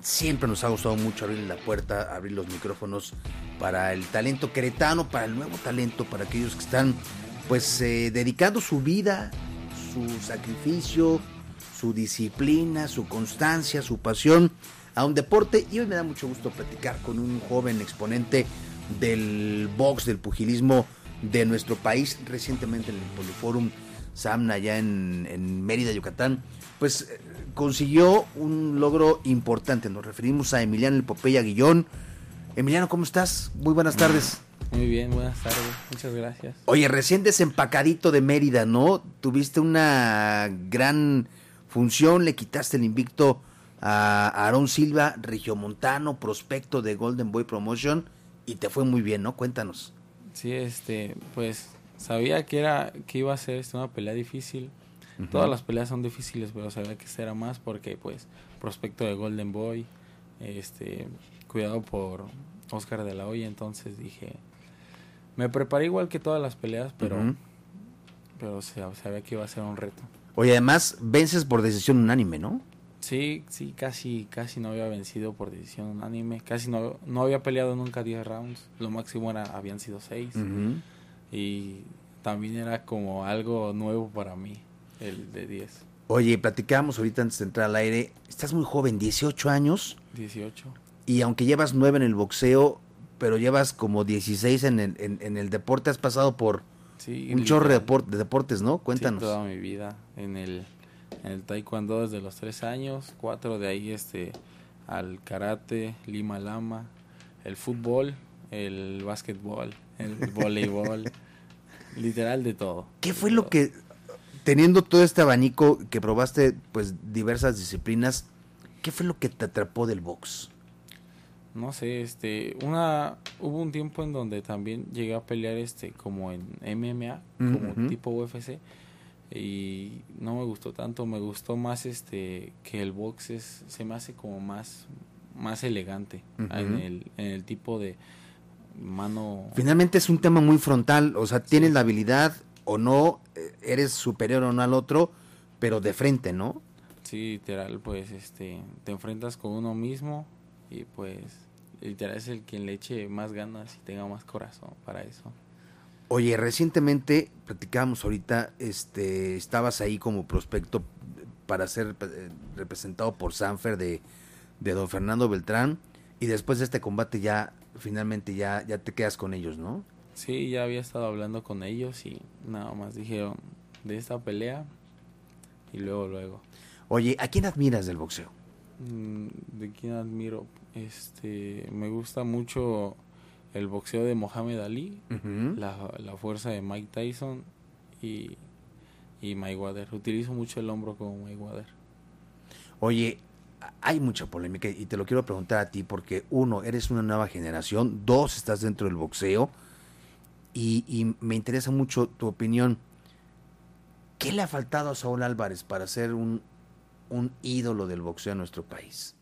siempre nos ha gustado mucho abrir la puerta, abrir los micrófonos para el talento queretano, para el nuevo talento, para aquellos que están pues eh, dedicando su vida, su sacrificio, su disciplina, su constancia, su pasión a un deporte. Y hoy me da mucho gusto platicar con un joven exponente del box, del pugilismo de nuestro país, recientemente en el Poliforum Samna allá en, en Mérida, Yucatán, pues eh, consiguió un logro importante. Nos referimos a Emiliano El Popeya Guillón. Emiliano, ¿cómo estás? Muy buenas tardes. Muy bien, buenas tardes. Muchas gracias. Oye, recién desempacadito de Mérida, ¿no? Tuviste una gran función, le quitaste el invicto a Aarón Silva, regiomontano, prospecto de Golden Boy Promotion, y te fue muy bien, ¿no? Cuéntanos. Sí, este, pues sabía que era que iba a ser este, una pelea difícil. Todas las peleas son difíciles, pero sabía que será más porque pues prospecto de Golden Boy, este, cuidado por Oscar de la Hoya, entonces dije, me preparé igual que todas las peleas, pero pero sabía que iba a ser un reto. Oye, además vences por decisión unánime, ¿no? Sí, sí, casi, casi no había vencido por decisión unánime. Casi no, no había peleado nunca 10 rounds. Lo máximo era, habían sido 6. Y también era como algo nuevo para mí, el de 10. Oye, platicábamos ahorita antes de entrar al aire. Estás muy joven, 18 años. 18. Y aunque llevas 9 en el boxeo, pero llevas como 16 en el, en, el deporte, has pasado por un chorro de, deportes, ¿no? Cuéntanos. toda mi vida en el en el taekwondo desde los tres años, cuatro de ahí este al karate, lima lama, el fútbol, el básquetbol, el voleibol, literal de todo. ¿Qué fue lo que, teniendo todo este abanico que probaste pues diversas disciplinas, qué fue lo que te atrapó del box? No sé, este, una, hubo un tiempo en donde también llegué a pelear este como en MMA, como tipo UFC y no me gustó tanto, me gustó más este que el box es, se me hace como más más elegante en, el, en el tipo de mano. Finalmente es un tema muy frontal, o sea, tienes la habilidad o no, eh, eres superior o no al otro, pero de frente, ¿no? Sí, literal, pues este, te enfrentas con uno mismo y pues literal es el quien le eche más ganas y tenga más corazón para eso. Oye, recientemente platicábamos ahorita, este, estabas ahí como prospecto para ser eh, representado por Sanfer de, de don Fernando Beltrán y después de este combate ya finalmente ya ya te quedas con ellos, ¿no? Sí, ya había estado hablando con ellos y nada más dijeron de esta pelea y luego luego. Oye, ¿a quién admiras del boxeo? Mm, ¿De quién admiro? Este, me gusta mucho el boxeo de Mohamed Ali, la, fuerza de Mike Tyson y, y Mayweather. Utilizo mucho el hombro como Mayweather. Oye, hay mucha polémica y te lo quiero preguntar a ti porque uno, eres una nueva generación, dos, estás dentro del boxeo y, y me interesa mucho tu opinión. ¿Qué le ha faltado a Saúl Álvarez para ser un, un ídolo del boxeo en nuestro país?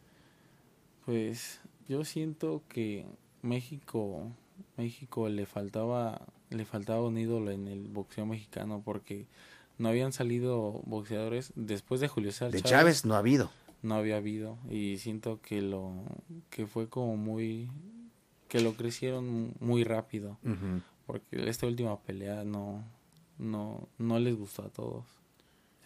Pues yo siento que México, México le faltaba, le faltaba un ídolo en el boxeo mexicano porque no habían salido boxeadores después de Julio César de Chávez, no ha habido no había habido y siento que lo que fue como muy que lo crecieron muy rápido. Porque esta última pelea no no no les gustó a todos.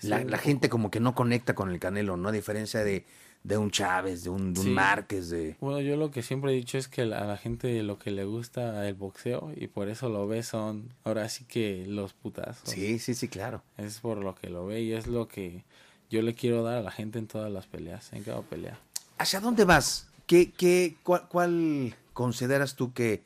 La, la gente como que no conecta con el Canelo no a diferencia de de un Chávez, de un, de Márquez, de... Bueno, yo lo que siempre he dicho es que a la gente lo que le gusta el boxeo y por eso lo ve son ahora sí que los putazos. Sí, sí, sí, claro. Es por lo que lo ve y es lo que yo le quiero dar a la gente en todas las peleas, en cada pelea. ¿Hacia dónde vas? ¿Qué, qué, cuál, consideras tú que,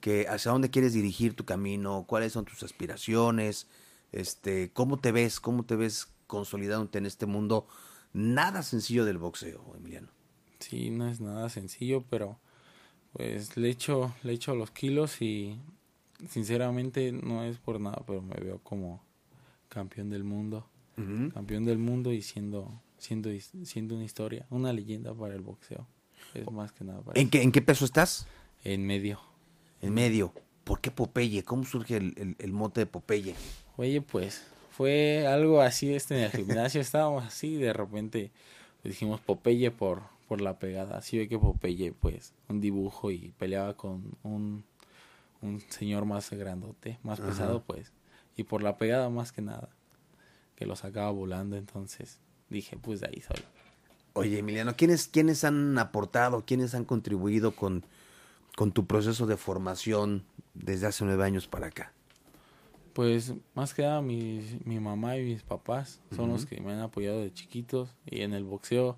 que hacia dónde quieres dirigir tu camino? ¿Cuáles son tus aspiraciones? Este, ¿Cómo te ves? ¿Cómo te ves consolidándote en este mundo? nada sencillo del boxeo, Emiliano. Sí, no es nada sencillo, pero pues le echo, le echo los kilos y sinceramente no es por nada, pero me veo como campeón del mundo. Campeón del mundo y siendo, siendo, siendo una historia, una leyenda para el boxeo. Es más que nada ¿En, qué, ¿En qué peso estás? En medio. En medio. ¿Por qué Popeye? ¿Cómo surge el, el mote de Popeye? Oye, pues fue algo así este en el gimnasio estábamos así de repente dijimos Popeye por por la pegada. Así ve que Popeye, pues, un dibujo y peleaba con un, un señor más grandote, más pesado, pues. Y por la pegada más que nada, que lo sacaba volando, entonces dije, pues de ahí soy. Oye, Emiliano, ¿quiénes, quiénes han aportado, quiénes han contribuido con, con tu proceso de formación desde hace nueve años para acá? Pues más que nada mi, mi mamá y mis papás son los que me han apoyado de chiquitos y en el boxeo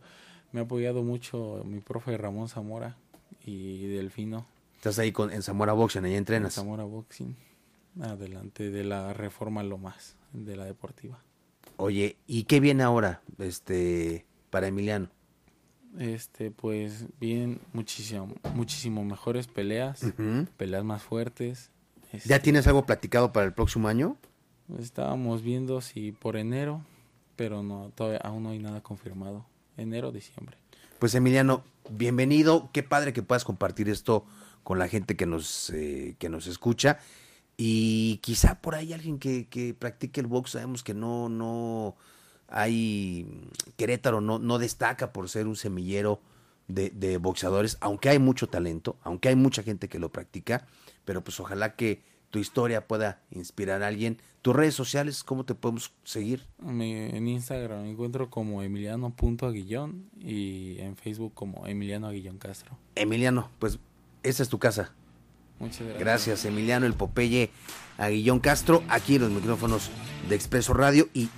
me ha apoyado mucho mi profe Ramón Zamora y Delfino. Estás ahí con, en Zamora Boxing, ahí entrenas. En Zamora Boxing, adelante de la Reforma Lo Más, de la deportiva. Oye, ¿y qué viene ahora este para Emiliano? Este, pues vienen muchísimo, muchísimo mejores peleas, peleas más fuertes. ¿Ya Este, tienes algo platicado para el próximo año? Estábamos viendo si por enero, pero no, todavía aún no hay nada confirmado. Enero, diciembre. Pues Emiliano, bienvenido. Qué padre que puedas compartir esto con la gente que nos, eh, que nos escucha. Y quizá por ahí alguien que, que practique el box, sabemos que no, no hay, Querétaro no, no destaca por ser un semillero de, de boxeadores, aunque hay mucho talento, aunque hay mucha gente que lo practica, pero pues ojalá que tu historia pueda inspirar a alguien. Tus redes sociales, ¿cómo te podemos seguir? En Instagram me encuentro como emiliano.aguillón y en Facebook como Emiliano Aguillón Castro. Emiliano, pues esa es tu casa. Muchas gracias. Gracias, Emiliano, el Popeye Aguillón Castro, aquí en los micrófonos de Expreso Radio. Y